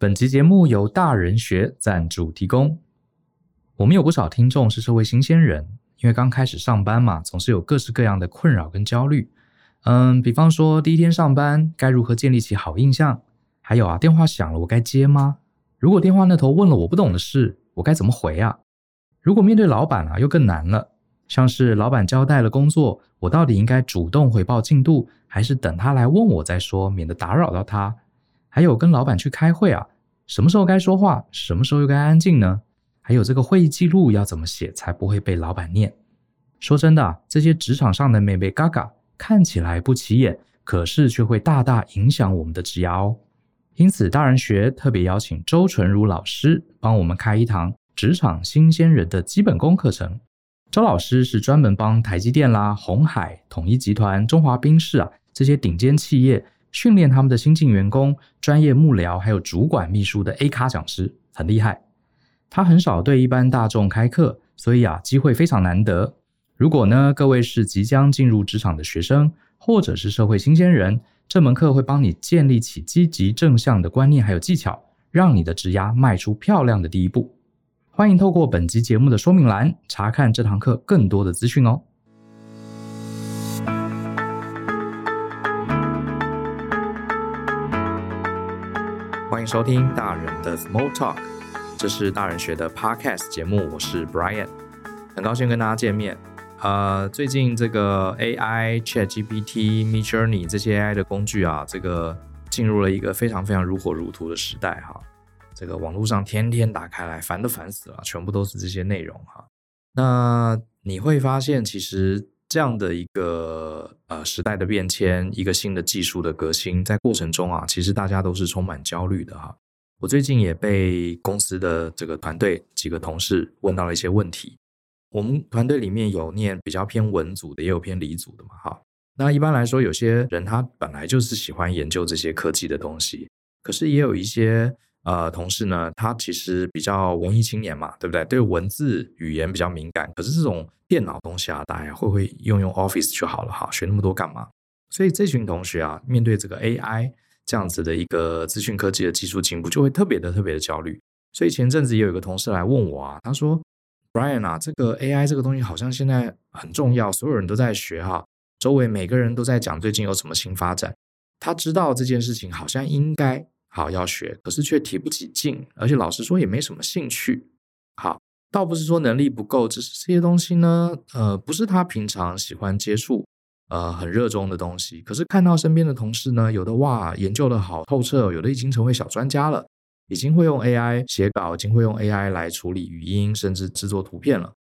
本集节目由大人学赞助提供。我们有不少听众是社会新鲜人，因为刚开始上班嘛，总是有各式各样的困扰跟焦虑。嗯，比方说第一天上班该如何建立起好印象？还有啊，电话响了我该接吗？如果电话那头问了我不懂的事，我该怎么回啊？如果面对老板啊，又更难了。像是老板交代了工作，我到底应该主动回报进度，还是等他来问我再说，免得打扰到他？还有跟老板去开会啊，什么时候该说话，什么时候又该安静呢？还有这个会议记录要怎么写才不会被老板念？说真的，这些职场上的眉眉嘎嘎看起来不起眼，可是却会大大影响我们的职涯哦。因此，大人学特别邀请周纯如老师帮我们开一堂职场新鲜人的基本功课程。周老师是专门帮台积电啦、鸿海、统一集团、中华冰室啊这些顶尖企业。训练他们的新进员工、专业幕僚还有主管秘书的 A 咖讲师很厉害。他很少对一般大众开课，所以啊，机会非常难得。如果呢，各位是即将进入职场的学生，或者是社会新鲜人，这门课会帮你建立起积极正向的观念还有技巧，让你的职涯迈出漂亮的第一步。欢迎透过本集节目的说明栏查看这堂课更多的资讯哦。欢迎收听大人的 Small Talk，这是大人学的 Podcast 节目，我是 Brian，很高兴跟大家见面。呃，最近这个 AI、ChatGPT、Midjourney 这些 AI 的工具啊，这个进入了一个非常非常如火如荼的时代哈。这个网络上天天打开来，烦都烦死了，全部都是这些内容哈。那你会发现，其实。这样的一个呃时代的变迁，一个新的技术的革新，在过程中啊，其实大家都是充满焦虑的哈。我最近也被公司的这个团队几个同事问到了一些问题。我们团队里面有念比较偏文组的，也有偏理组的嘛哈。那一般来说，有些人他本来就是喜欢研究这些科技的东西，可是也有一些。呃，同事呢，他其实比较文艺青年嘛，对不对？对文字语言比较敏感。可是这种电脑东西啊，大家会不会用用 Office 就好了哈？学那么多干嘛？所以这群同学啊，面对这个 AI 这样子的一个资讯科技的技术进步，就会特别的特别的焦虑。所以前阵子也有一个同事来问我啊，他说：“Brian 啊，这个 AI 这个东西好像现在很重要，所有人都在学哈，周围每个人都在讲最近有什么新发展。他知道这件事情好像应该。”好要学，可是却提不起劲，而且老实说也没什么兴趣。好，倒不是说能力不够，只是这些东西呢，呃，不是他平常喜欢接触，呃，很热衷的东西。可是看到身边的同事呢，有的哇，研究的好透彻，有的已经成为小专家了，已经会用 AI 写稿，已经会用 AI 来处理语音，甚至制作图片了。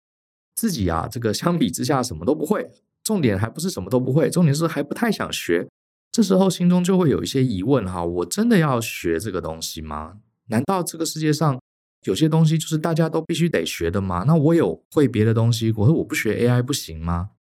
自己啊，这个相比之下什么都不会。重点还不是什么都不会，重点是还不太想学。这时候心中就会有一些疑问哈，我真的要学这个东西吗？难道这个世界上有些东西就是大家都必须得学的吗？那我有会别的东西，我说我不学 AI 不行吗？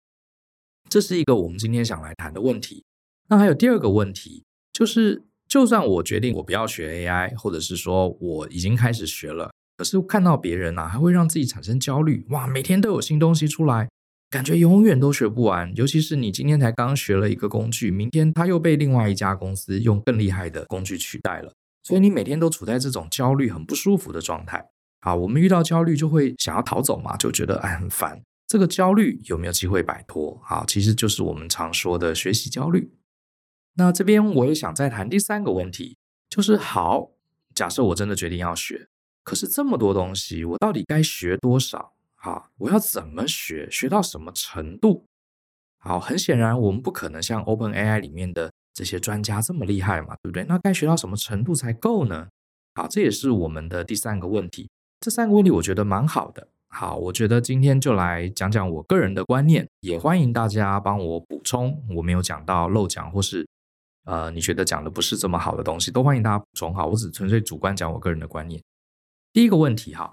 这是一个我们今天想来谈的问题。那还有第二个问题，就是就算我决定我不要学 AI，或者是说我已经开始学了，可是看到别人啊，还会让自己产生焦虑。哇，每天都有新东西出来。感觉永远都学不完，尤其是你今天才刚学了一个工具，明天它又被另外一家公司用更厉害的工具取代了，所以你每天都处在这种焦虑、很不舒服的状态。好，我们遇到焦虑就会想要逃走嘛，就觉得哎很烦。这个焦虑有没有机会摆脱？好，其实就是我们常说的学习焦虑。那这边我也想再谈第三个问题，就是好，假设我真的决定要学，可是这么多东西，我到底该学多少？好，我要怎么学？学到什么程度？好，很显然我们不可能像 OpenAI 里面的这些专家这么厉害嘛，对不对？那该学到什么程度才够呢？好，这也是我们的第三个问题。这三个问题我觉得蛮好的。好，我觉得今天就来讲讲我个人的观念，也欢迎大家帮我补充我没有讲到漏讲，或是呃你觉得讲的不是这么好的东西，都欢迎大家补充。好，我只纯粹主观讲我个人的观念。第一个问题，哈。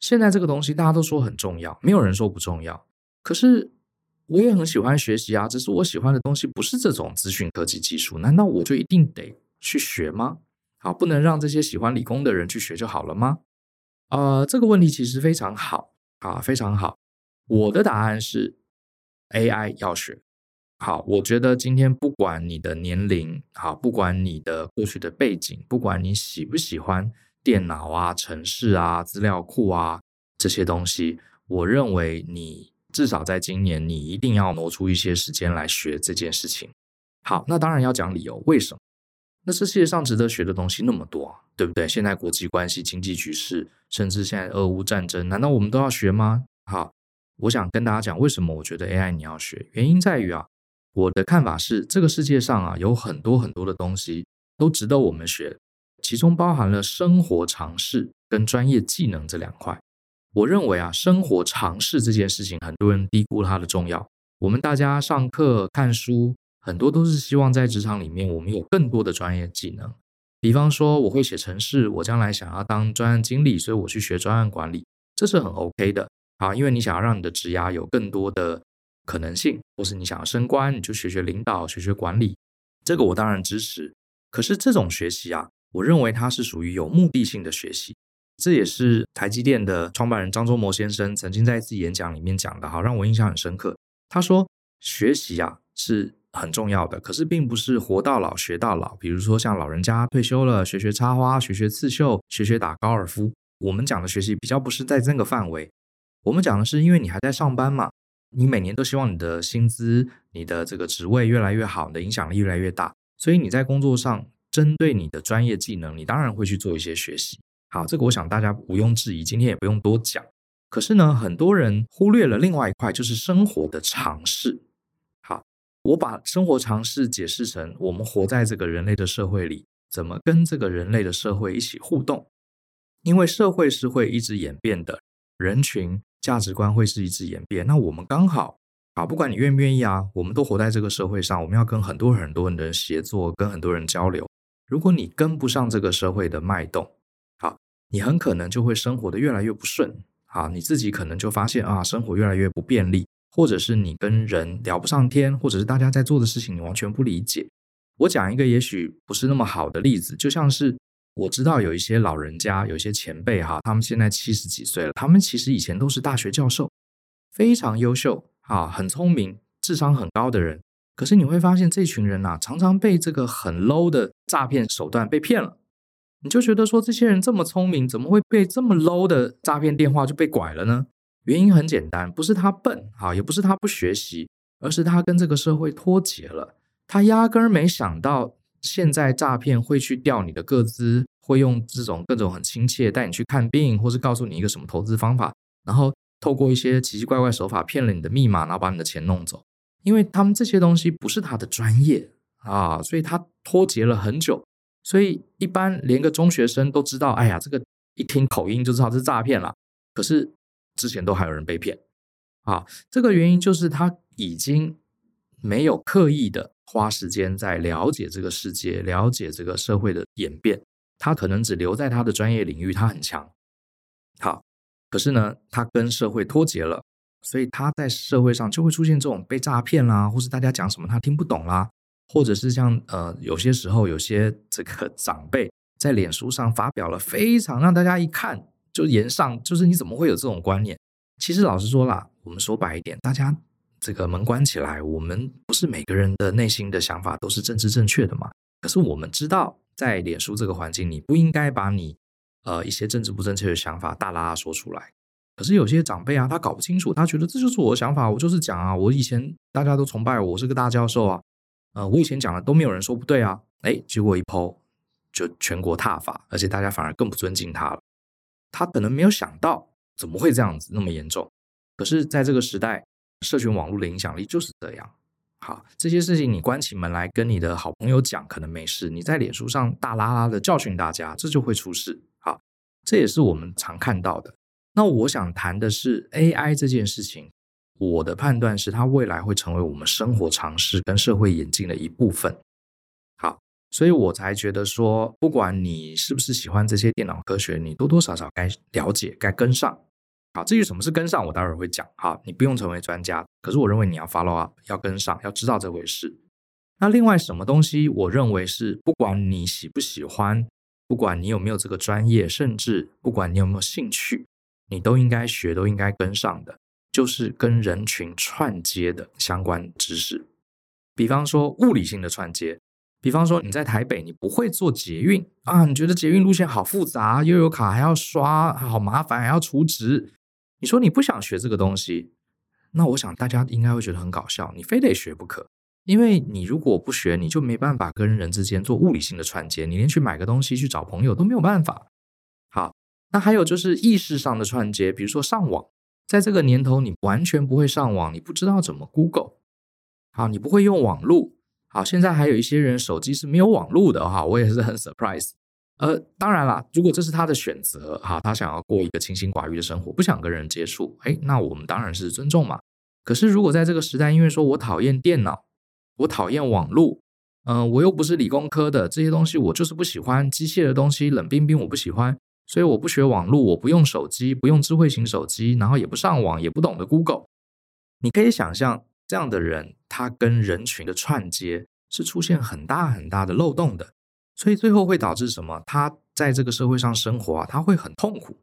现在这个东西大家都说很重要，没有人说不重要。可是我也很喜欢学习啊，只是我喜欢的东西不是这种资讯科技技术，难道我就一定得去学吗？好，不能让这些喜欢理工的人去学就好了吗？呃，这个问题其实非常好啊，非常好。我的答案是 AI 要学好，我觉得今天不管你的年龄，好，不管你的过去的背景，不管你喜不喜欢电脑啊、城市啊、资料库啊这些东西，我认为你至少在今年，你一定要挪出一些时间来学这件事情。好，那当然要讲理由，为什么？那这世界上值得学的东西那么多，对不对？现在国际关系、经济局势，甚至现在俄乌战争，难道我们都要学吗？好，我想跟大家讲，为什么我觉得 AI 你要学？原因在于啊。我的看法是，这个世界上啊，有很多很多的东西都值得我们学，其中包含了生活常识跟专业技能这两块。我认为啊，生活常识这件事情，很多人低估它的重要。我们大家上课看书，很多都是希望在职场里面，我们有更多的专业技能。比方说，我会写程式，我将来想要当专案经理，所以我去学专案管理，这是很 OK 的啊，因为你想要让你的职涯有更多的。可能性，或是你想要升官，你就学学领导，学学管理，这个我当然支持。可是这种学习啊，我认为它是属于有目的性的学习。这也是台积电的创办人张忠谋先生曾经在一次演讲里面讲的，好，让我印象很深刻。他说，学习啊是很重要的，可是并不是活到老学到老。比如说像老人家退休了，学学插花，学学刺绣，学学打高尔夫。我们讲的学习比较不是在这个范围，我们讲的是因为你还在上班嘛。你每年都希望你的薪资、你的这个职位越来越好，你的影响力越来越大，所以你在工作上针对你的专业技能，你当然会去做一些学习。好，这个我想大家毋庸置疑，今天也不用多讲。可是呢，很多人忽略了另外一块，就是生活的常识。好，我把生活常识解释成我们活在这个人类的社会里，怎么跟这个人类的社会一起互动？因为社会是会一直演变的，人群。价值观会是一直演变，那我们刚好啊，不管你愿不愿意啊，我们都活在这个社会上，我们要跟很多很多人的协作，跟很多人交流。如果你跟不上这个社会的脉动，好，你很可能就会生活得越来越不顺，好，你自己可能就发现啊，生活越来越不便利，或者是你跟人聊不上天，或者是大家在做的事情你完全不理解。我讲一个也许不是那么好的例子，就像是。我知道有一些老人家，有一些前辈哈，他们现在七十几岁了，他们其实以前都是大学教授，非常优秀啊，很聪明，智商很高的人。可是你会发现，这群人呐，常常被这个很 low 的诈骗手段被骗了。你就觉得说，这些人这么聪明，怎么会被这么 low 的诈骗电话就被拐了呢？原因很简单，不是他笨啊，也不是他不学习，而是他跟这个社会脱节了。他压根儿没想到。现在诈骗会去调你的个资，会用这种各种很亲切带你去看病，或是告诉你一个什么投资方法，然后透过一些奇奇怪怪手法骗了你的密码，然后把你的钱弄走。因为他们这些东西不是他的专业啊，所以他脱节了很久。所以一般连个中学生都知道，哎呀，这个一听口音就知道是诈骗了。可是之前都还有人被骗啊，这个原因就是他已经没有刻意的。花时间在了解这个世界，了解这个社会的演变，他可能只留在他的专业领域，他很强。好，可是呢，他跟社会脱节了，所以他在社会上就会出现这种被诈骗啦，或是大家讲什么他听不懂啦，或者是像呃，有些时候有些 这个长辈在脸书上发表了非常让大家一看就言上，就是你怎么会有这种观念？其实老实说啦，我们说白一点，大家。这个门关起来，我们不是每个人的内心的想法都是政治正确的嘛？可是我们知道，在脸书这个环境，你不应该把你呃一些政治不正确的想法大剌剌说出来。可是有些长辈啊，他搞不清楚，他觉得这就是我的想法，我就是讲啊，我以前大家都崇拜我，我是个大教授啊，呃，我以前讲的都没有人说不对啊，哎，结果一 po 就全国踏伐，而且大家反而更不尊敬他了。他可能没有想到怎么会这样子那么严重，可是在这个时代。社群网络的影响力就是这样。好，这些事情你关起门来跟你的好朋友讲，可能没事；你在脸书上大拉拉的教训大家，这就会出事。好，这也是我们常看到的。那我想谈的是 AI 这件事情。我的判断是，它未来会成为我们生活常识跟社会演进的一部分。好，所以我才觉得说，不管你是不是喜欢这些电脑科学，你多多少少该了解，该跟上。好，至于什么是跟上，我待会儿会讲。好，你不用成为专家，可是我认为你要 follow up，要跟上，要知道这回事。那另外什么东西，我认为是不管你喜不喜欢，不管你有没有这个专业，甚至不管你有没有兴趣，你都应该学，都应该跟上的，就是跟人群串接的相关知识。比方说物理性的串接，比方说你在台北你不会坐捷运啊，你觉得捷运路线好复杂，悠游卡还要刷，好麻烦，还要储值。你说你不想学这个东西，那我想大家应该会觉得很搞笑，你非得学不可。因为你如果不学，你就没办法跟人之间做物理性的串接，你连去买个东西、去找朋友都没有办法。那还有就是意识上的串接，比如说上网，在这个年头你完全不会上网，你不知道怎么 Google，好，你不会用网络，好，现在还有一些人手机是没有网络的哈，我也是很 surprise。呃，当然啦，如果这是他的选择，哈，他想要过一个清心寡欲的生活，不想跟人接触，哎，那我们当然是尊重嘛。可是如果在这个时代，因为说我讨厌电脑。我讨厌网络，嗯、我又不是理工科的，这些东西我就是不喜欢。机械的东西冷冰冰，我不喜欢，所以我不学网络，我不用手机，不用智慧型手机，然后也不上网，也不懂得 Google。你可以想象，这样的人，他跟人群的串接是出现很大很大的漏洞的，所以最后会导致什么？他在这个社会上生活啊，他会很痛苦。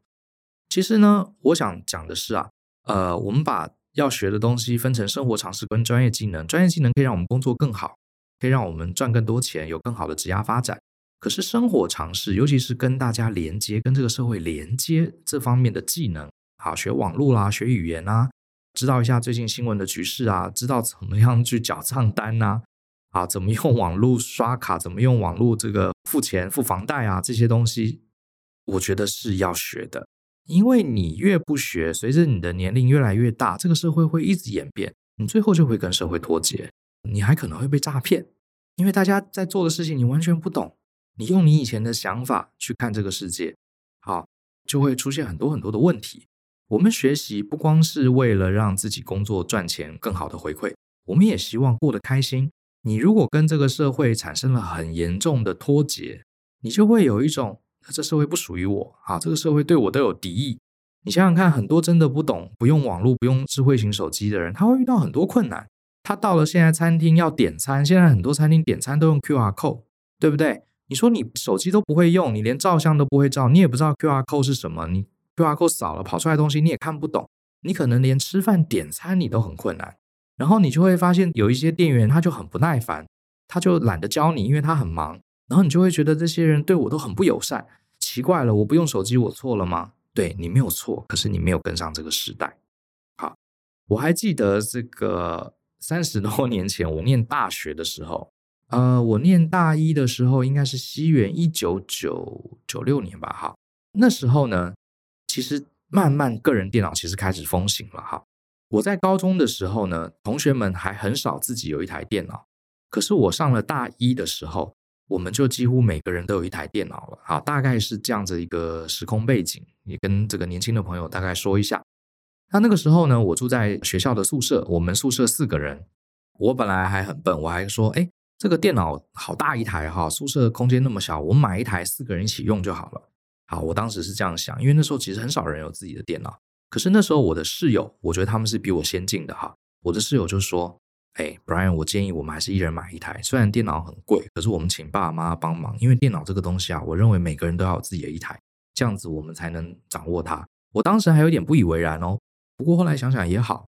其实呢，我想讲的是啊，呃，我们把。要学的东西分成生活常识跟专业技能，专业技能可以让我们工作更好，可以让我们赚更多钱，有更好的职业发展。可是生活常识，尤其是跟大家连接、跟这个社会连接这方面的技能，好，学网络啦，学语言啊，知道一下最近新闻的局势啊，知道怎么样去缴账单呐，啊，怎么用网络刷卡，怎么用网络这个付钱、付房贷啊，这些东西，我觉得是要学的。因为你越不学，随着你的年龄越来越大，这个社会会一直演变，你最后就会跟社会脱节，你还可能会被诈骗，因为大家在做的事情你完全不懂，你用你以前的想法去看这个世界，好，就会出现很多很多的问题。我们学习不光是为了让自己工作赚钱更好的回馈，我们也希望过得开心。你如果跟这个社会产生了很严重的脱节，你就会有一种。这社会不属于我啊！这个社会对我都有敌意。你想想看，很多真的不懂、不用网络、不用智慧型手机的人，他会遇到很多困难。他到了现在餐厅要点餐，现在很多餐厅点餐都用 QR code，对不对？你说你手机都不会用，你连照相都不会照，你也不知道 QR code 是什么，你 QR code 扫了跑出来东西你也看不懂，你可能连吃饭点餐你都很困难。然后你就会发现有一些店员他就很不耐烦，他就懒得教你，因为他很忙。然后你就会觉得这些人对我都很不友善。奇怪了，我不用手机，我错了吗？对，你没有错，可是你没有跟上这个时代。好，我还记得这个三十多年前，我念大学的时候，呃，我念大一的时候，应该是西元一九九九六年吧。哈，那时候呢，其实慢慢个人电脑其实开始风行了。哈，我在高中的时候呢，同学们还很少自己有一台电脑，可是我上了大一的时候。我们就几乎每个人都有一台电脑了，哈，大概是这样子一个时空背景，也跟这个年轻的朋友大概说一下。那那个时候呢，我住在学校的宿舍，我们宿舍四个人。我本来还很笨，我还说，哎，这个电脑好大一台哈，宿舍空间那么小，我买一台四个人一起用就好了。好，我当时是这样想，因为那时候其实很少人有自己的电脑。可是那时候我的室友，我觉得他们是比我先进的哈，我的室友就说。哎，Brian，我建议我们还是一人买一台。虽然电脑很贵，可是我们请爸爸妈妈帮忙，因为电脑这个东西啊，我认为每个人都要有自己的一台，这样子我们才能掌握它。我当时还有点不以为然哦，不过后来想想也好，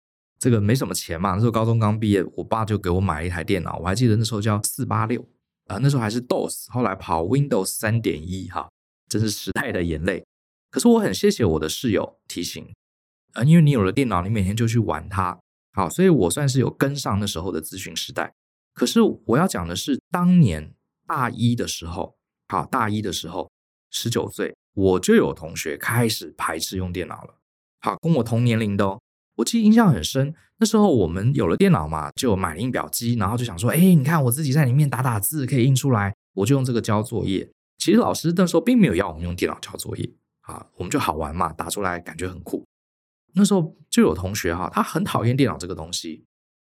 这个没什么钱嘛。那时候高中刚毕业，我爸就给我买了一台电脑，我还记得那时候叫四八六啊，那时候还是 DOS，后来跑 Windows 三点一哈，真是时代的眼泪。可是我很谢谢我的室友提醒啊，因为你有了电脑，你每天就去玩它。好，所以我算是有跟上那时候的资讯时代。可是我要讲的是，当年大一的时候，好，大一的时候，十九岁，我就有同学开始排斥用电脑了。好，跟我同年龄的哦，我记得印象很深。那时候我们有了电脑嘛，就买了印表机，然后就想说，哎，你看我自己在里面打打字可以印出来，我就用这个交作业。其实老师那时候并没有要我们用电脑交作业，啊，我们就好玩嘛，打出来感觉很酷。那时候就有同学哈，他很讨厌电脑这个东西，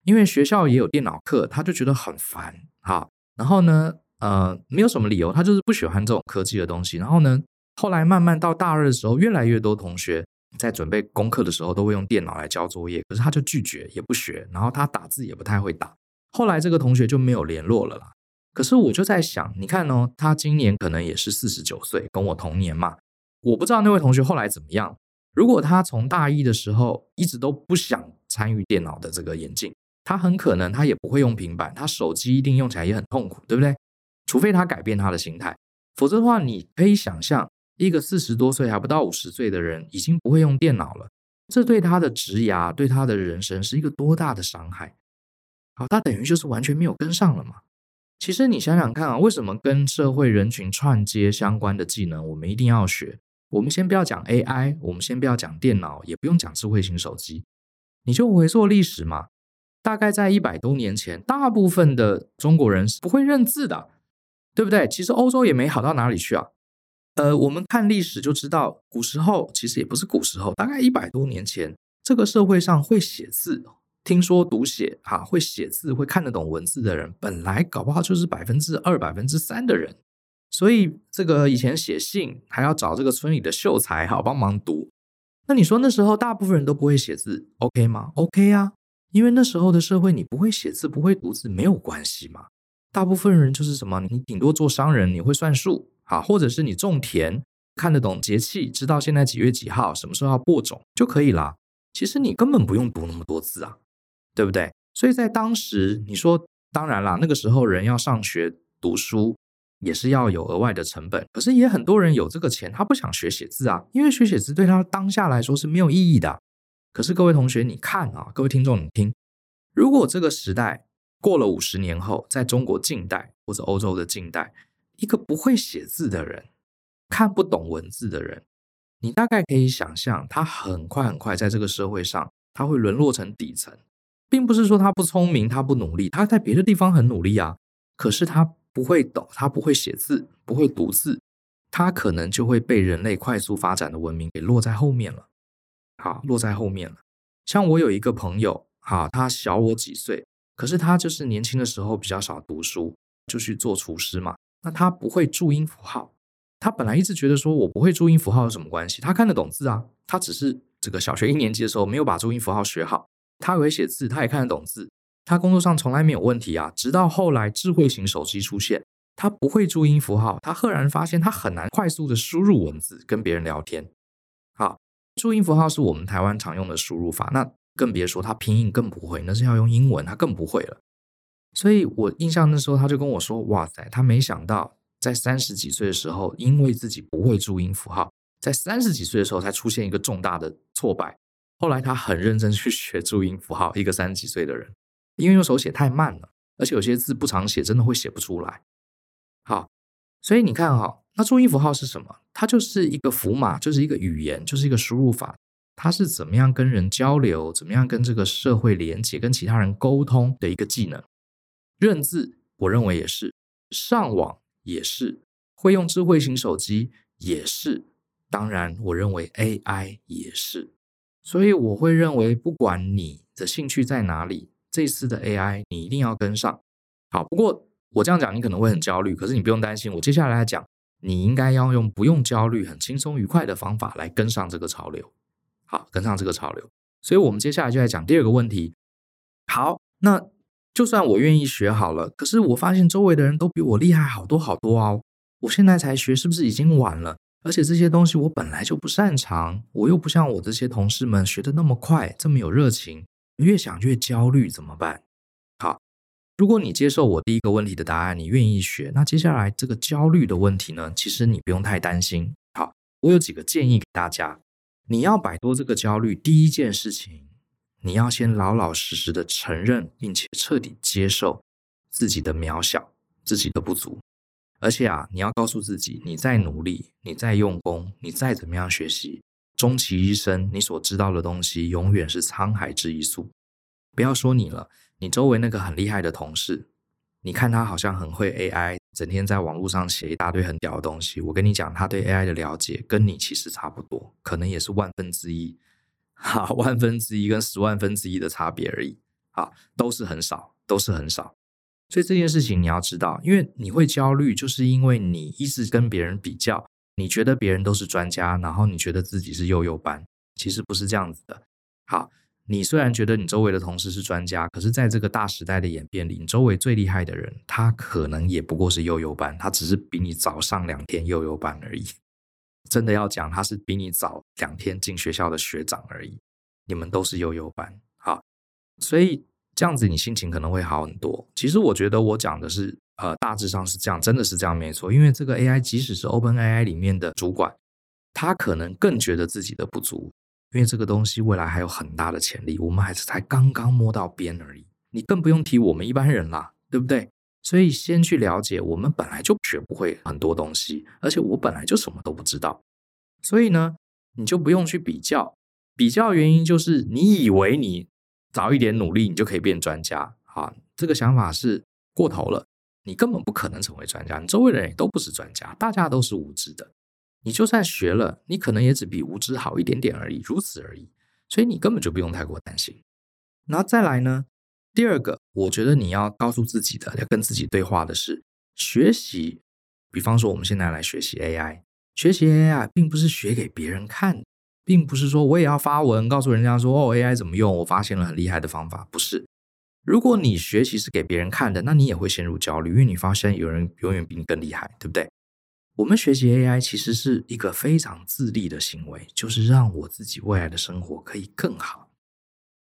因为学校也有电脑课，他就觉得很烦哈。然后呢，呃，没有什么理由，他就是不喜欢这种科技的东西。然后呢，后来慢慢到大二的时候，越来越多同学在准备功课的时候都会用电脑来交作业，可是他就拒绝也不学，然后他打字也不太会打。后来这个同学就没有联络了啦。可是我就在想，你看哦，他今年可能也是四十九岁，跟我同年嘛。我不知道那位同学后来怎么样。如果他从大一的时候一直都不想参与电脑的这个演进，他很可能他也不会用平板，他手机一定用起来也很痛苦，对不对？除非他改变他的心态，否则的话，你可以想象一个四十多岁还不到五十岁的人已经不会用电脑了，这对他的职涯、对他的人生是一个多大的伤害？好，他等于就是完全没有跟上了嘛。其实你想想看啊，为什么跟社会人群串接相关的技能我们一定要学？我们先不要讲 AI，我们先不要讲电脑，也不用讲智慧型手机，你就回溯历史嘛。大概在一百多年前，大部分的中国人是不会认字的，对不对？其实欧洲也没好到哪里去啊。呃，我们看历史就知道，古时候其实也不是古时候，大概一百多年前，这个社会上会写字、听说读写哈，会写字、会看得懂文字的人，本来搞不好就是百分之二、百分之三的人。所以这个以前写信还要找这个村里的秀才好帮忙读。那你说那时候大部分人都不会写字，OK 吗？OK 啊。因为那时候的社会，你不会写字，不会读字没有关系嘛。大部分人就是什么，你顶多做商人，你会算数啊，或者是你种田，看得懂节气，知道现在几月几号，什么时候要播种就可以啦。其实你根本不用读那么多字啊，对不对？所以在当时，你说当然啦，那个时候人要上学读书也是要有额外的成本，可是也很多人有这个钱，他不想学写字啊，因为学写字对他当下来说是没有意义的。可是各位同学，你看啊，各位听众，你听，如果这个时代过了五十年后，在中国近代或者欧洲的近代，一个不会写字的人，看不懂文字的人，你大概可以想象，他很快很快在这个社会上，他会沦落成底层，并不是说他不聪明，他不努力，他在别的地方很努力啊，可是他不会懂，他不会写字，不会读字，他可能就会被人类快速发展的文明给落在后面了。好，落在后面了。像我有一个朋友，哈，他小我几岁，可是他就是年轻的时候比较少读书，就去做厨师嘛。那他不会注音符号，他本来一直觉得说我不会注音符号有什么关系？他看得懂字啊，他只是这个小学一年级的时候没有把注音符号学好。他会写字，他也看得懂字，他工作上从来没有问题啊。直到后来智慧型手机出现，他不会注音符号，他赫然发现他很难快速的输入文字跟别人聊天。好。注音符号是我们台湾常用的输入法，那更别说他拼音更不会，那是要用英文，他更不会了。所以我印象那时候他就跟我说：“哇塞，他没想到在三十几岁的时候，因为自己不会注音符号，在三十几岁的时候才出现一个重大的挫败。后来他很认真去学注音符号，一个三十几岁的人，因为用手写太慢了，而且有些字不常写，真的会写不出来。好，所以你看哈。”那注音符号是什么？它就是一个符码，就是一个语言，就是一个输入法。它是怎么样跟人交流，怎么样跟这个社会连接，跟其他人沟通的一个技能。认字，我认为也是；上网也是；会用智慧型手机也是。当然，我认为 AI 也是。所以我会认为，不管你的兴趣在哪里，这次的 AI 你一定要跟上。好，不过我这样讲你可能会很焦虑，可是你不用担心，我接下来来讲。你应该要用不用焦虑、很轻松愉快的方法来跟上这个潮流，好，跟上这个潮流。所以，我们接下来就来讲第二个问题。好，那就算我愿意学好了，可是我发现周围的人都比我厉害好多好多哦。我现在才学，是不是已经晚了？而且这些东西我本来就不擅长，我又不像我这些同事们学的那么快，这么有热情。越想越焦虑，怎么办？好。如果你接受我第一个问题的答案，你愿意学，那接下来这个焦虑的问题呢？其实你不用太担心。好，我有几个建议给大家。你要摆脱这个焦虑，第一件事情，你要先老老实实的承认，并且彻底接受自己的渺小、自己的不足。而且啊，你要告诉自己，你再努力，你再用功，你再怎么样学习，终其一生，你所知道的东西永远是沧海之一粟。不要说你了。你周围那个很厉害的同事，你看他好像很会 AI，整天在网络上写一大堆很屌的东西。我跟你讲，他对 AI 的了解跟你其实差不多，可能也是万分之一，哈，万分之一跟十万分之一的差别而已，啊，都是很少，都是很少。所以这件事情你要知道，因为你会焦虑，就是因为你一直跟别人比较，你觉得别人都是专家，然后你觉得自己是幼幼班，其实不是这样子的。好。你虽然觉得你周围的同事是专家，可是在这个大时代的演变里，你周围最厉害的人，他可能也不过是幼幼班，他只是比你早上两天幼幼班而已。真的要讲，他是比你早两天进学校的学长而已。你们都是悠悠班，好，所以这样子你心情可能会好很多。其实我觉得我讲的是，呃，大致上是这样，真的是这样没错。因为这个 AI 即使是 OpenAI 里面的主管，他可能更觉得自己的不足，因为这个东西未来还有很大的潜力，我们还是才刚刚摸到边而已。你更不用提我们一般人啦，对不对？所以先去了解，我们本来就学不会很多东西，而且我本来就什么都不知道，所以呢，你就不用去比较。比较原因就是你以为你早一点努力，你就可以变专家啊？这个想法是过头了。你根本不可能成为专家，你周围人也都不是专家，大家都是无知的。你就算学了，你可能也只比无知好一点点而已，如此而已。所以你根本就不用太过担心。然后再来呢，第二个，我觉得你要告诉自己的，要跟自己对话的是学习。比方说，我们现在来学习 AI，学习 AI 并不是学给别人看。并不是说我也要发文告诉人家说哦，AI 怎么用，我发现了很厉害的方法。不是，如果你学习是给别人看的，那你也会陷入焦虑，因为你发现有人永远比你更厉害，对不对？我们学习 AI 其实是一个非常自立的行为，就是让我自己未来的生活可以更好。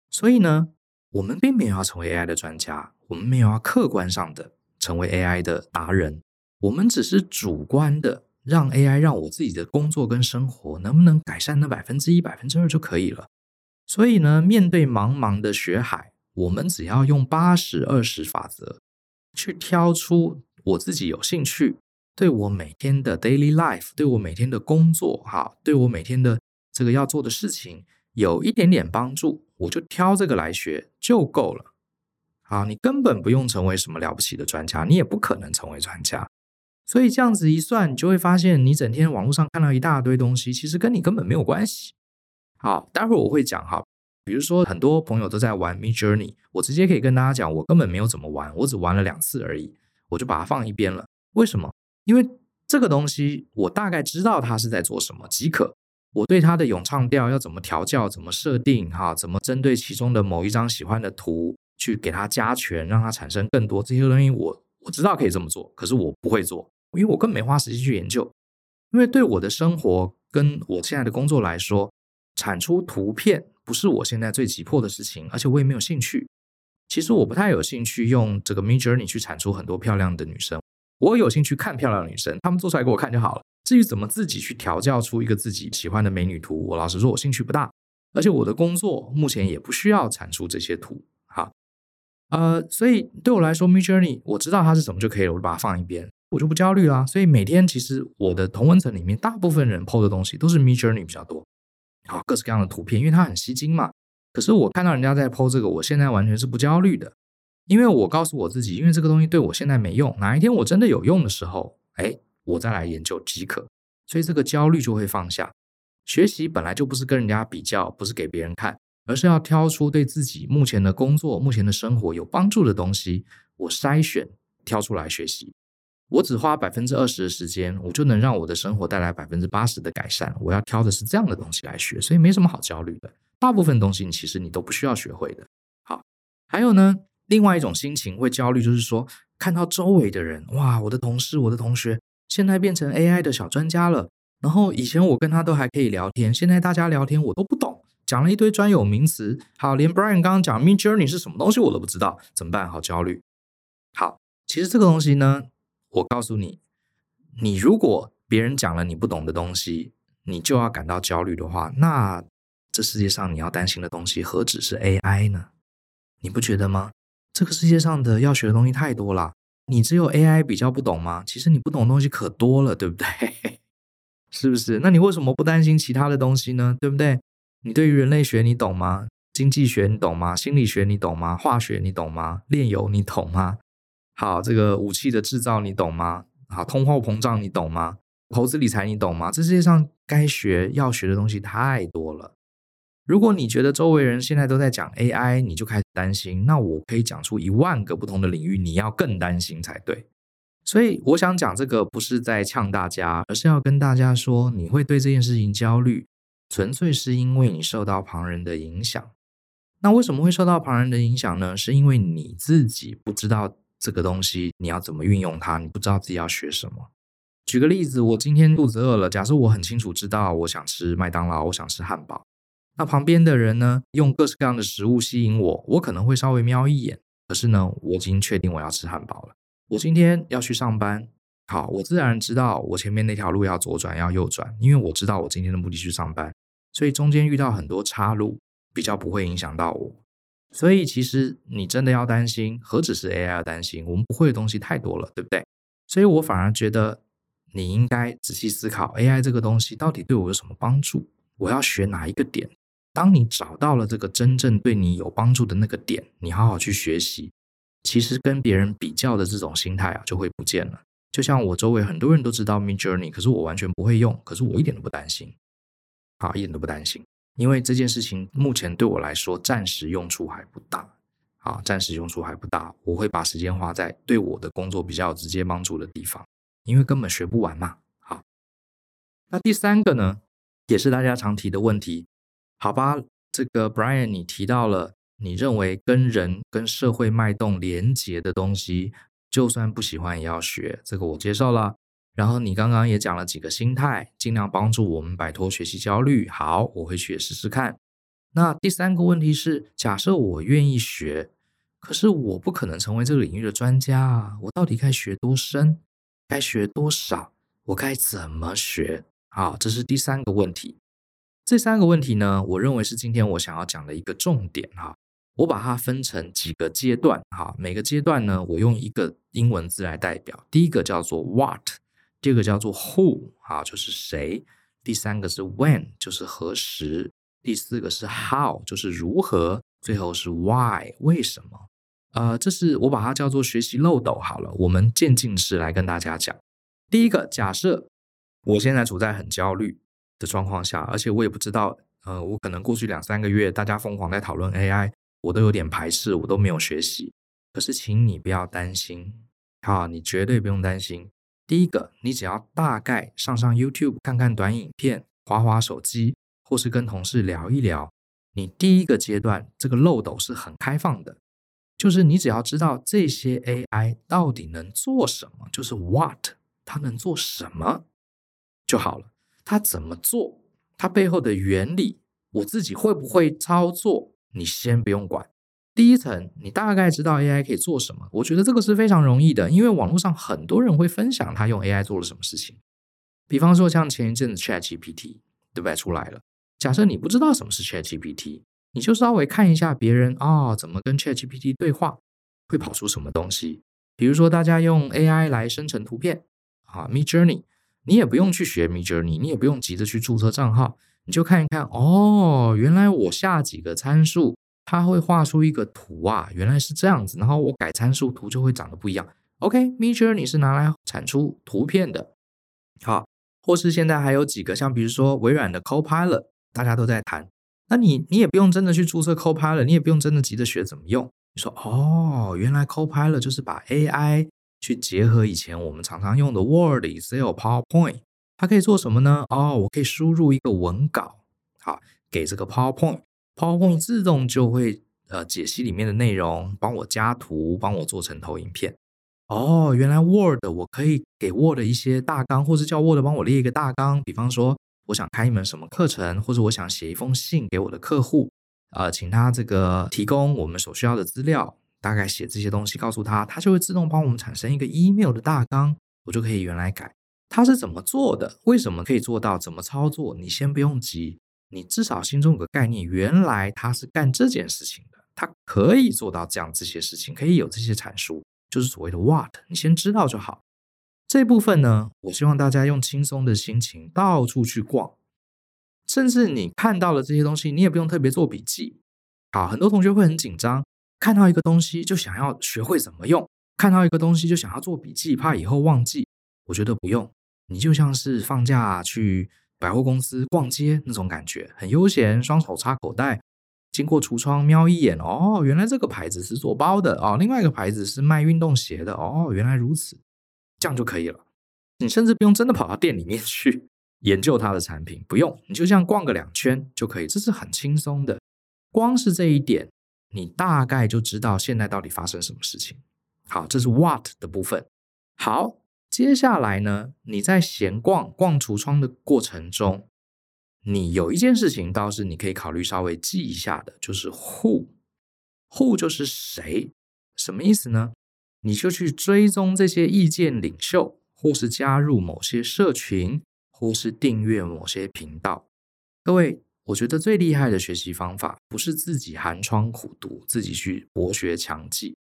所以呢，我们并没有要成为 AI 的专家，我们没有要客观上的成为 AI 的达人，我们只是主观的。让 AI 让我自己的工作跟生活能不能改善那百分之一、百分之二就可以了。所以呢，面对茫茫的学海，我们只要用八十二十法则去挑出我自己有兴趣、对我每天的 daily life、对我每天的工作哈、对我每天的这个要做的事情有一点点帮助，我就挑这个来学就够了。好，你根本不用成为什么了不起的专家，你也不可能成为专家。所以这样子一算，你就会发现，你整天网络上看到一大堆东西，其实跟你根本没有关系。好，待会儿我会讲哈，比如说很多朋友都在玩 Midjourney，我直接可以跟大家讲，我根本没有怎么玩，我只玩了两次而已，我就把它放一边了。为什么？因为这个东西我大概知道它是在做什么即可。我对它的咏唱调要怎么调教，怎么设定，哈，怎么针对其中的某一张喜欢的图去给它加权，让它产生更多这些东西，我我知道可以这么做，可是我不会做。因为我更没花时间去研究，因为对我的生活跟我现在的工作来说，产出图片不是我现在最急迫的事情，而且我也没有兴趣。其实我不太有兴趣用这个 Midjourney 去产出很多漂亮的女生，我有兴趣看漂亮的女生，她们做出来给我看就好了。至于怎么自己去调教出一个自己喜欢的美女图，我老实说，我兴趣不大，而且我的工作目前也不需要产出这些图。好，呃，所以对我来说，Midjourney 我知道它是什么就可以了，我就把它放一边。我就不焦虑啦，所以每天其实我的同温层里面，大部分人 PO 的东西都是 Midjourney 比较多，好，各式各样的图片，因为它很吸睛嘛。可是我看到人家在 PO 这个，我现在完全是不焦虑的，因为我告诉我自己，因为这个东西对我现在没用，哪一天我真的有用的时候，哎，我再来研究即可。所以这个焦虑就会放下。学习本来就不是跟人家比较，不是给别人看，而是要挑出对自己目前的工作、目前的生活有帮助的东西，我筛选挑出来学习。我只花百分之二十的时间，我就能让我的生活带来百分之八十的改善。我要挑的是这样的东西来学，所以没什么好焦虑的。大部分东西你其实你都不需要学会的。好，还有呢，另外一种心情会焦虑，就是说看到周围的人，哇，我的同事、我的同学现在变成 AI 的小专家了。然后以前我跟他都还可以聊天，现在大家聊天我都不懂，讲了一堆专有名词。好，连 Brian 刚刚讲 Midjourney 是什么东西我都不知道，怎么办？好焦虑。好，其实这个东西呢。我告诉你，你如果别人讲了你不懂的东西，你就要感到焦虑的话，那这世界上你要担心的东西何止是 AI 呢？你不觉得吗？这个世界上的要学的东西太多了，你只有 AI 比较不懂吗？其实你不懂的东西可多了，对不对？是不是？那你为什么不担心其他的东西呢？对不对？你对于人类学你懂吗？经济学你懂吗？心理学你懂吗？化学你懂吗？炼油你懂吗？好，这个武器的制造你懂吗？好，通货膨胀你懂吗？投资理财你懂吗？这世界上该学要学的东西太多了。如果你觉得周围人现在都在讲 AI，你就开始担心，那我可以讲出一万个不同的领域，你要更担心才对。所以我想讲这个不是在呛大家，而是要跟大家说，你会对这件事情焦虑，纯粹是因为你受到旁人的影响。那为什么会受到旁人的影响呢？是因为你自己不知道。这个东西你要怎么运用它？你不知道自己要学什么。举个例子，我今天肚子饿了，假设我很清楚知道我想吃麦当劳，我想吃汉堡，那旁边的人呢，用各式各样的食物吸引我，我可能会稍微瞄一眼。可是呢，我已经确定我要吃汉堡了。我今天要去上班，好，我自然知道我前面那条路要左转要右转，因为我知道我今天的目的去上班，所以中间遇到很多岔路，比较不会影响到我。所以其实你真的要担心，何止是 AI 要担心，我们不会的东西太多了，对不对？所以我反而觉得你应该仔细思考 AI 这个东西到底对我有什么帮助，我要学哪一个点。当你找到了这个真正对你有帮助的那个点，你好好去学习，其实跟别人比较的这种心态啊就会不见了。就像我周围很多人都知道 Midjourney，可是我完全不会用，可是我一点都不担心，啊，一点都不担心，因为这件事情目前对我来说暂时用处还不大，啊，暂时用处还不大，我会把时间花在对我的工作比较有直接帮助的地方，因为根本学不完嘛。好，那第三个呢，也是大家常提的问题。好吧，这个 Brian，你提到了你认为跟人跟社会脉动连结的东西，就算不喜欢也要学，这个我接受了。然后你刚刚也讲了几个心态，尽量帮助我们摆脱学习焦虑。好，我会去试试看。那第三个问题是，假设我愿意学，可是我不可能成为这个领域的专家啊，我到底该学多深？该学多少？我该怎么学？好，这是第三个问题。这三个问题呢，我认为是今天我想要讲的一个重点哈。我把它分成几个阶段哈，每个阶段呢，我用一个英文字来代表。第一个叫做 What，第二个叫做 Who，啊，就是谁；第三个是 When，就是何时；第四个是 How，就是如何；最后是 Why，为什么？呃，这是我把它叫做学习漏斗好了。我们渐进式来跟大家讲。第一个，假设我现在处在很焦虑的状况下，而且我也不知道，呃，我可能过去两三个月大家疯狂在讨论 AI，我都有点排斥，我都没有学习。可是，请你不要担心，好，你绝对不用担心。第一个，你只要大概上上 YouTube 看看短影片，滑滑手机，或是跟同事聊一聊，你第一个阶段这个漏斗是很开放的，就是你只要知道这些 AI 到底能做什么，就是 What 它能做什么就好了。它怎么做？它背后的原理，我自己会不会操作？你先不用管。第一层，你大概知道 AI 可以做什么？我觉得这个是非常容易的，因为网络上很多人会分享他用 AI 做了什么事情。比方说，像前一阵子 ChatGPT 对不对？出来了。假设你不知道什么是 ChatGPT，你就稍微看一下别人啊、怎么跟 ChatGPT 对话，会跑出什么东西。比如说，大家用 AI 来生成图片啊，Midjourney。你也不用去学 Midjourney，你也不用急着去注册账号，你就看一看哦，原来我下几个参数，它会画出一个图啊，原来是这样子，然后我改参数图就会长得不一样。OK，Midjourney 是拿来产出图片的，好，或是现在还有几个像比如说微软的 Copilot，大家都在谈，那你你也不用真的去注册 Copilot，你也不用真的急着学怎么用，你说哦，原来 Copilot 就是把 AI。去结合以前我们常常用的 Word、Excel、PowerPoint，它可以做什么呢？哦，我可以输入一个文稿，好，给这个 PowerPoint，PowerPoint 自动就会呃解析里面的内容，帮我加图，帮我做成投影片。哦，原来 Word 我可以给 Word 一些大纲，或是叫 Word 帮我列一个大纲。比方说，我想开一门什么课程，或者我想写一封信给我的客户，呃，请他这个提供我们所需要的资料。大概写这些东西，告诉他，他就会自动帮我们产生一个 email 的大纲，我就可以原来改。他是怎么做的？为什么可以做到？怎么操作？你先不用急，你至少心中有个概念，原来他是干这件事情的，他可以做到这样这些事情，可以有这些阐述，就是所谓的 what，你先知道就好。这部分呢，我希望大家用轻松的心情到处去逛，甚至你看到了这些东西，你也不用特别做笔记。好，很多同学会很紧张。看到一个东西就想要学会怎么用，看到一个东西就想要做笔记，怕以后忘记。我觉得不用，你就像是放假去百货公司逛街那种感觉，很悠闲，双手插口袋，经过橱窗瞄一眼，哦，原来这个牌子是做包的哦，另外一个牌子是卖运动鞋的哦，原来如此，这样就可以了。你甚至不用真的跑到店里面去研究它的产品，不用，你就这样逛个两圈就可以，这是很轻松的。光是这一点。你大概就知道现在到底发生什么事情。好，这是 what 的部分。好，接下来呢，你在闲逛、逛橱窗的过程中，你有一件事情倒是你可以考虑稍微记一下的，就是 who。who 就是谁，什么意思呢？你就去追踪这些意见领袖，或是加入某些社群，或是订阅某些频道。各位，我觉得最厉害的学习方法，不是自己寒窗苦读，自己去博学强记，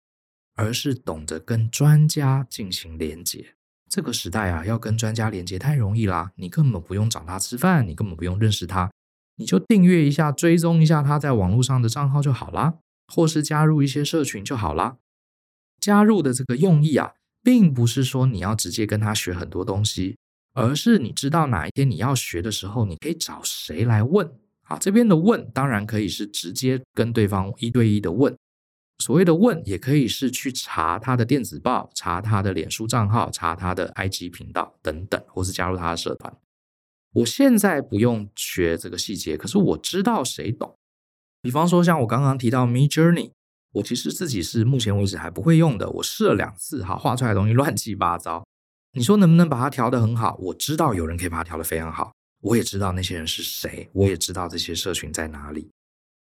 而是懂得跟专家进行连接。这个时代啊，要跟专家连接太容易啦！你根本不用找他吃饭，你根本不用认识他，你就订阅一下、追踪一下他在网络上的账号就好啦，或是加入一些社群就好啦。加入的这个用意啊，并不是说你要直接跟他学很多东西，而是你知道哪一天你要学的时候，你可以找谁来问。好，这边的问当然可以是直接跟对方一对一的问。所谓的问，也可以是去查他的电子报、查他的脸书账号、查他的 IG 频道等等，或是加入他的社团。我现在不用学这个细节，可是我知道谁懂。比方说，像我刚刚提到 Me Journey，我其实自己是目前为止还不会用的。我试了两次，哈，画出来的东西乱七八糟。你说能不能把它调得很好？我知道有人可以把它调得非常好，我也知道那些人是谁，我也知道这些社群在哪里。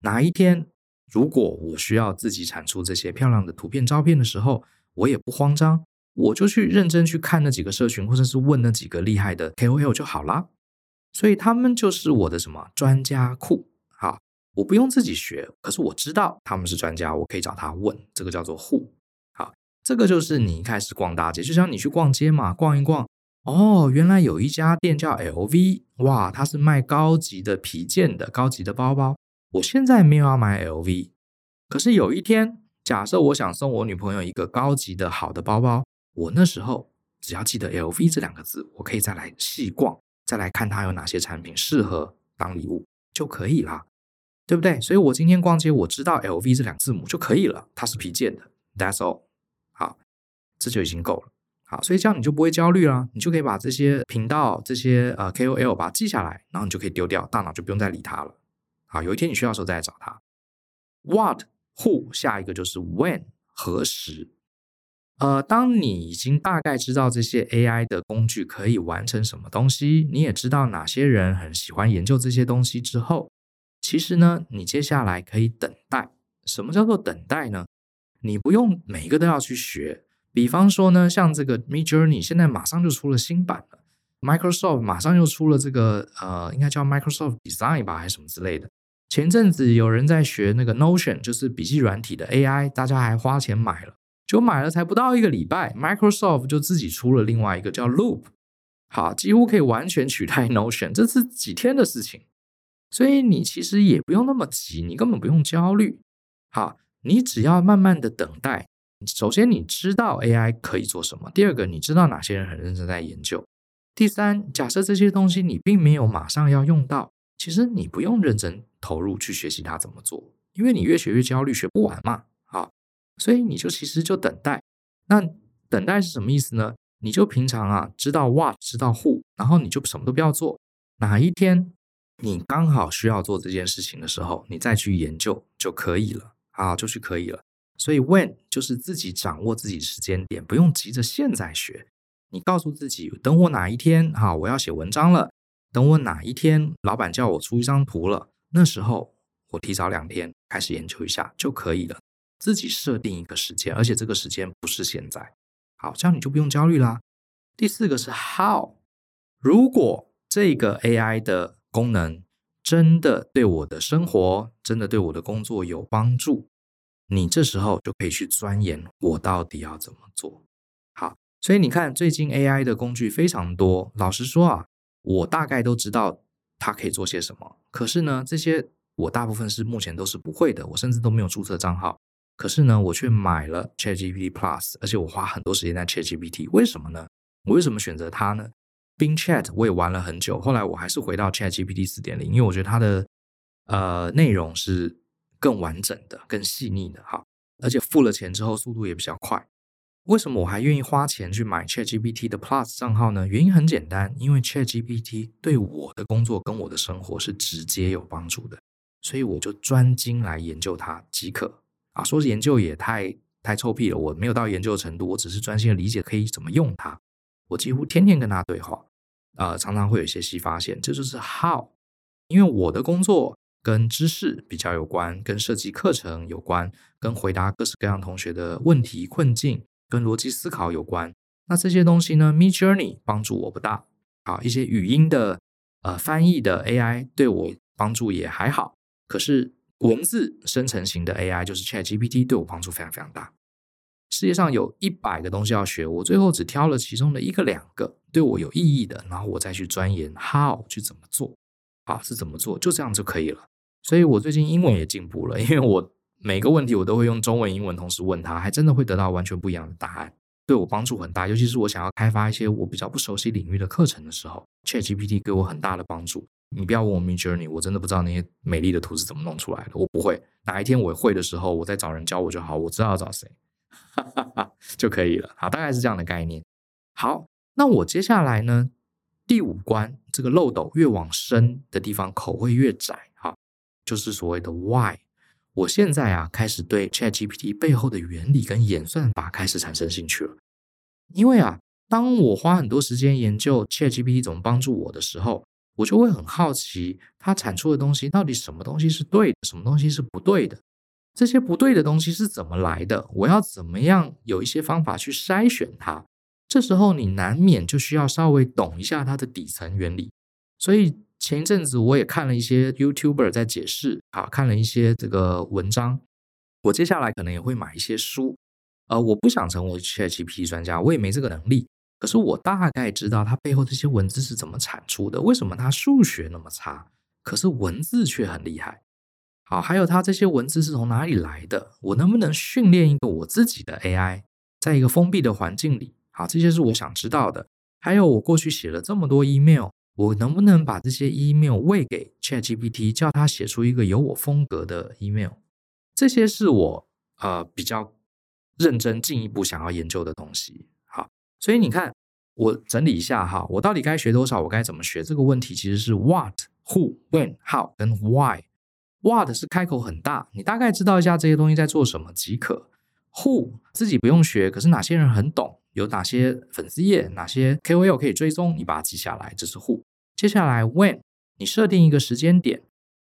哪一天？如果我需要自己产出这些漂亮的图片、照片的时候，我也不慌张，我就去认真去看那几个社群，或者是问那几个厉害的 KOL 就好啦。所以他们就是我的什么专家库。好，我不用自己学，可是我知道他们是专家，我可以找他问。这个叫做 Who。好，这个就是你一开始逛大街，就像你去逛街嘛，逛一逛，哦，原来有一家店叫 LV，哇，它是卖高级的皮件的，高级的包包。我现在没有要买 LV，可是有一天，假设我想送我女朋友一个高级的好的包包，我那时候只要记得 LV 这两个字，我可以再来细逛，再来看它有哪些产品适合当礼物就可以了，对不对？所以我今天逛街，我知道 LV 这两字母就可以了，它是皮件的，That's all，好，这就已经够了，好，所以这样你就不会焦虑了，你就可以把这些频道、这些呃 KOL 把它记下来，然后你就可以丢掉，大脑就不用再理它了。好，有一天你需要的时候再来找他。What, who，下一个就是 when，何时？呃，当你已经大概知道这些 AI 的工具可以完成什么东西，你也知道哪些人很喜欢研究这些东西之后，其实呢，你接下来可以等待。什么叫做等待呢？你不用每一个都要去学。比方说呢，像这个 Midjourney 现在马上就出了新版了，Microsoft 马上又出了这个呃，应该叫 Microsoft Design 吧，还是什么之类的。前阵子有人在学那个 Notion，就是笔记软体的 AI，大家还花钱买了，就买了才不到一个礼拜，Microsoft 就自己出了另外一个叫 Loop，好，几乎可以完全取代 Notion，这是几天的事情，所以你其实也不用那么急，你根本不用焦虑，好，你只要慢慢的等待。首先你知道 AI 可以做什么，第二个你知道哪些人很认真在研究，第三，假设这些东西你并没有马上要用到。其实你不用认真投入去学习它怎么做，因为你越学越焦虑，学不完嘛。好，所以你就其实就等待。那等待是什么意思呢？你就平常啊知道 what，知道 who，然后你就什么都不要做。哪一天你刚好需要做这件事情的时候，你再去研究就可以了。啊，就去可以了。所以 when 就是自己掌握自己时间点，不用急着现在学。你告诉自己，等我哪一天哈，我要写文章了。等我哪一天老板叫我出一张图了，那时候我提早两天开始研究一下就可以了。自己设定一个时间，而且这个时间不是现在。好，这样你就不用焦虑啦。第四个是 how，如果这个 AI 的功能真的对我的生活、真的对我的工作有帮助，你这时候就可以去钻研我到底要怎么做。好，所以你看最近 AI 的工具非常多，老实说啊。我大概都知道它可以做些什么，可是呢，这些我大部分是目前都是不会的，我甚至都没有注册账号。可是呢，我却买了 ChatGPT Plus，而且我花很多时间在 ChatGPT。为什么呢？我为什么选择它呢？Bing Chat 我也玩了很久，后来我还是回到 ChatGPT 四点零，因为我觉得它的呃内容是更完整的、更细腻的，哈，而且付了钱之后速度也比较快。为什么我还愿意花钱去买 ChatGPT 的 Plus 账号呢？原因很简单，因为 ChatGPT 对我的工作跟我的生活是直接有帮助的，所以我就专精来研究它即可。啊，说是研究也太太臭屁了，我没有到研究的程度，我只是专心的理解可以怎么用它。我几乎天天跟他对话，呃，常常会有一些新发现，这就是 How。因为我的工作跟知识比较有关，跟设计课程有关，跟回答各式各样同学的问题困境，跟逻辑思考有关。那这些东西呢，Midjourney 帮助我不大。好，一些语音的呃翻译的 AI 对我帮助也还好。可是文字生成型的 AI 就是 ChatGPT 对我帮助非常非常大。世界上有一百个东西要学，我最后只挑了其中的一个两个对我有意义的，然后我再去钻研 how 去怎么做，啊，是怎么做，就这样就可以了。所以我最近英文也进步了，因为我每个问题我都会用中文、英文同时问他，还真的会得到完全不一样的答案。对我帮助很大，尤其是我想要开发一些我比较不熟悉领域的课程的时候，ChatGPT 给我很大的帮助。你不要问我 Midjourney，我真的不知道那些美丽的图是怎么弄出来的，我不会。哪一天我会的时候，我再找人教我就好，我知道要找谁，哈哈哈，就可以了。好，大概是这样的概念。好，那我接下来呢，第五关，这个漏斗越往深的地方，口会越窄。哈，就是所谓的 Why。我现在啊，开始对 ChatGPT 背后的原理跟演算法开始产生兴趣了。因为啊，当我花很多时间研究 ChatGPT 怎么帮助我的时候，我就会很好奇，它产出的东西到底什么东西是对的，什么东西是不对的？这些不对的东西是怎么来的？我要怎么样有一些方法去筛选它？这时候你难免就需要稍微懂一下它的底层原理，所以。前一阵子我也看了一些 YouTuber 在解释，啊，看了一些这个文章。我接下来可能也会买一些书。呃，我不想成为 ChatGPT 专家，我也没这个能力。可是我大概知道它背后这些文字是怎么产出的，为什么它数学那么差，可是文字却很厉害。好，还有它这些文字是从哪里来的？我能不能训练一个我自己的 AI，在一个封闭的环境里？好，这些是我想知道的。还有我过去写了这么多 email。我能不能把这些 email 喂给 ChatGPT，叫他写出一个有我风格的 email？这些是我呃比较认真进一步想要研究的东西。好，所以你看，我整理一下哈，我到底该学多少？我该怎么学？这个问题其实是 what、who、when、how 跟 why。What 是开口很大，你大概知道一下这些东西在做什么即可。Who 自己不用学，可是哪些人很懂？有哪些粉丝页？哪些 KOL 可以追踪？你把它记下来，这是 Who。接下来，when 你设定一个时间点，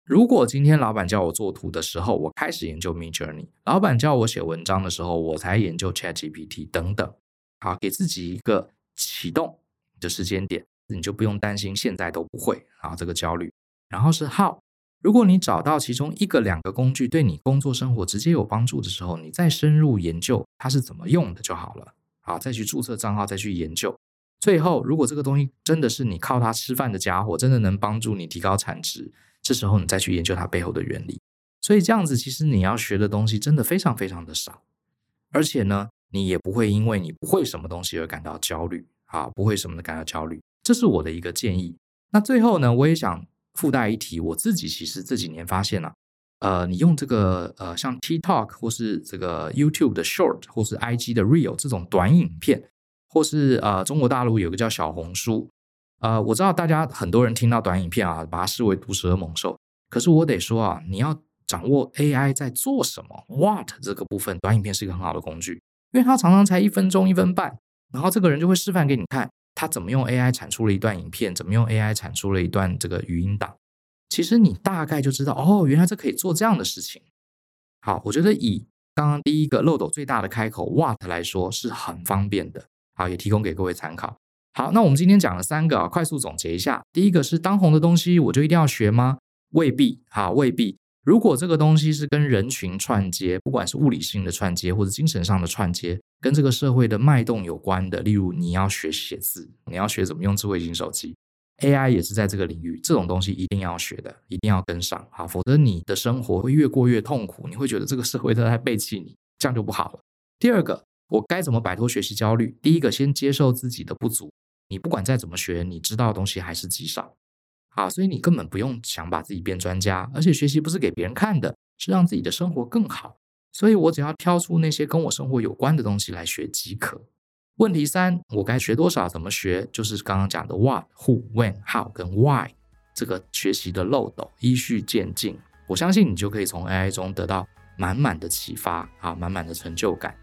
如果今天老板叫我做图的时候，我开始研究 Midjourney；老板叫我写文章的时候，我才研究 ChatGPT 等等。好，给自己一个启动的时间点，你就不用担心现在都不会啊这个焦虑。然后是 how，如果你找到其中一个两个工具对你工作生活直接有帮助的时候，你再深入研究它是怎么用的就好了。好，再去注册账号，再去研究。最后，如果这个东西真的是你靠它吃饭的家伙，真的能帮助你提高产值，这时候你再去研究它背后的原理。所以这样子，其实你要学的东西真的非常非常的少，而且呢，你也不会因为你不会什么东西而感到焦虑啊，不会什么的感到焦虑。这是我的一个建议。那最后呢，我也想附带一提，我自己其实这几年发现了，呃，你用这个呃，像 TikTok 或是这个 YouTube 的 Short 或是 IG 的 Real 这种短影片。或是呃，中国大陆有个叫小红书，呃，我知道大家很多人听到短影片啊，把它视为毒蛇猛兽。可是我得说啊，你要掌握 AI 在做什么，What 这个部分，短影片是一个很好的工具，因为它常常才一分钟、一分半，然后这个人就会示范给你看，他怎么用 AI 产出了一段影片，怎么用 AI 产出了一段这个语音档。其实你大概就知道，哦，原来这可以做这样的事情。好，我觉得以刚刚第一个漏斗最大的开口 What 来说，是很方便的。好，也提供给各位参考。好，那我们今天讲了三个啊，快速总结一下。第一个是当红的东西，我就一定要学吗？未必，好，未必。如果这个东西是跟人群串接，不管是物理性的串接或者精神上的串接，跟这个社会的脉动有关的，例如你要学写字，你要学怎么用智慧型手机，AI 也是在这个领域，这种东西一定要学的，一定要跟上，好，否则你的生活会越过越痛苦，你会觉得这个社会都在背弃你，这样就不好了。第二个。我该怎么摆脱学习焦虑？第一个，先接受自己的不足。你不管再怎么学，你知道的东西还是极少。啊，所以你根本不用想把自己变专家，而且学习不是给别人看的，是让自己的生活更好。所以我只要挑出那些跟我生活有关的东西来学即可。问题三，我该学多少？怎么学？就是刚刚讲的 what、who、when、how 跟 why 这个学习的漏斗，依序渐进。我相信你就可以从 AI 中得到满满的启发，啊，满满的成就感。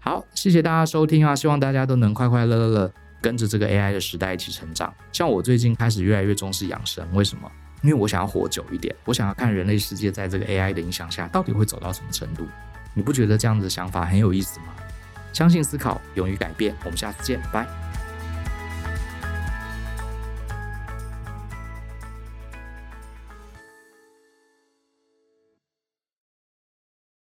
好，谢谢大家收听啊！希望大家都能快快乐乐乐跟着这个 AI 的时代一起成长。像我最近开始越来越重视养生，为什么？因为我想要活久一点，我想要看人类世界在这个 AI 的影响下到底会走到什么程度。你不觉得这样子的想法很有意思吗？相信思考，勇于改变。我们下次见，拜。